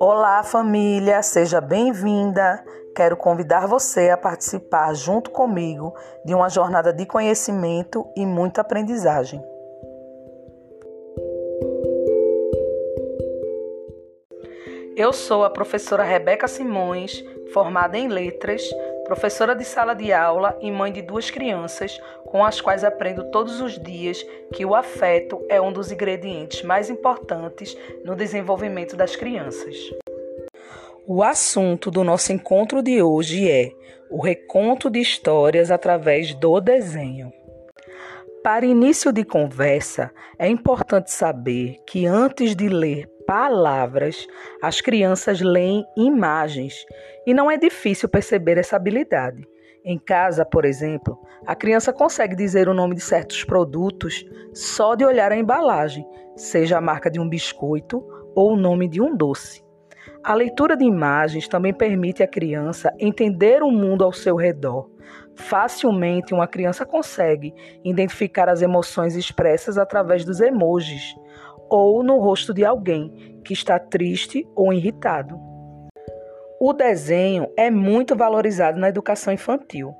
Olá, família, seja bem-vinda. Quero convidar você a participar junto comigo de uma jornada de conhecimento e muita aprendizagem. Eu sou a professora Rebeca Simões, formada em letras, professora de sala de aula e mãe de duas crianças, com as quais aprendo todos os dias que o afeto é um dos ingredientes mais importantes no desenvolvimento das crianças. O assunto do nosso encontro de hoje é o reconto de histórias através do desenho. Para início de conversa, é importante saber que antes de ler palavras, as crianças leem imagens e não é difícil perceber essa habilidade. Em casa, por exemplo, a criança consegue dizer o nome de certos produtos só de olhar a embalagem, seja a marca de um biscoito ou o nome de um doce. A leitura de imagens também permite à criança entender o mundo ao seu redor. Facilmente, uma criança consegue identificar as emoções expressas através dos emojis ou no rosto de alguém que está triste ou irritado. O desenho é muito valorizado na educação infantil.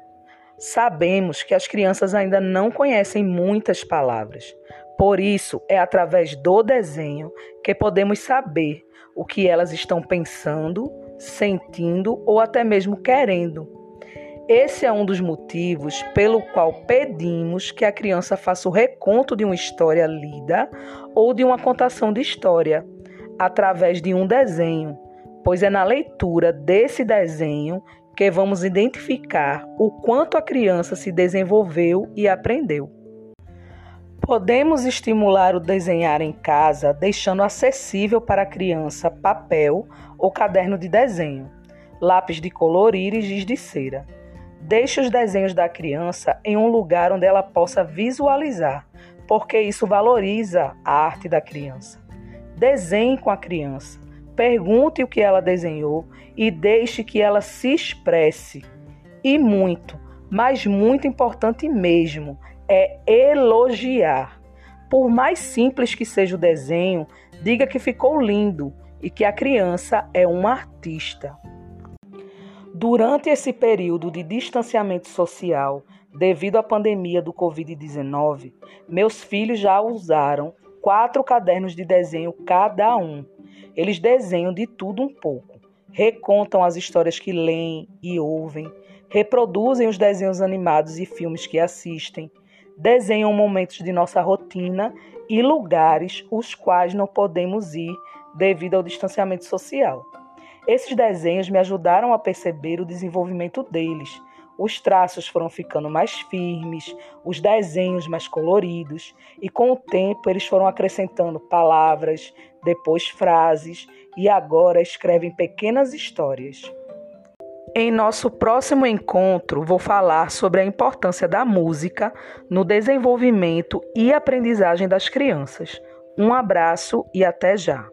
Sabemos que as crianças ainda não conhecem muitas palavras. Por isso, é através do desenho que podemos saber o que elas estão pensando, sentindo ou até mesmo querendo. Esse é um dos motivos pelo qual pedimos que a criança faça o reconto de uma história lida ou de uma contação de história através de um desenho, pois é na leitura desse desenho que vamos identificar o quanto a criança se desenvolveu e aprendeu. Podemos estimular o desenhar em casa deixando acessível para a criança papel ou caderno de desenho, lápis de colorir e giz de cera. Deixe os desenhos da criança em um lugar onde ela possa visualizar, porque isso valoriza a arte da criança. Desenhe com a criança, pergunte o que ela desenhou e deixe que ela se expresse. E muito, mas muito importante mesmo, é elogiar. Por mais simples que seja o desenho, diga que ficou lindo e que a criança é uma artista. Durante esse período de distanciamento social, devido à pandemia do Covid-19, meus filhos já usaram quatro cadernos de desenho cada um. Eles desenham de tudo um pouco, recontam as histórias que leem e ouvem, reproduzem os desenhos animados e filmes que assistem, desenham momentos de nossa rotina e lugares os quais não podemos ir devido ao distanciamento social. Esses desenhos me ajudaram a perceber o desenvolvimento deles. Os traços foram ficando mais firmes, os desenhos mais coloridos, e com o tempo eles foram acrescentando palavras, depois frases, e agora escrevem pequenas histórias. Em nosso próximo encontro, vou falar sobre a importância da música no desenvolvimento e aprendizagem das crianças. Um abraço e até já!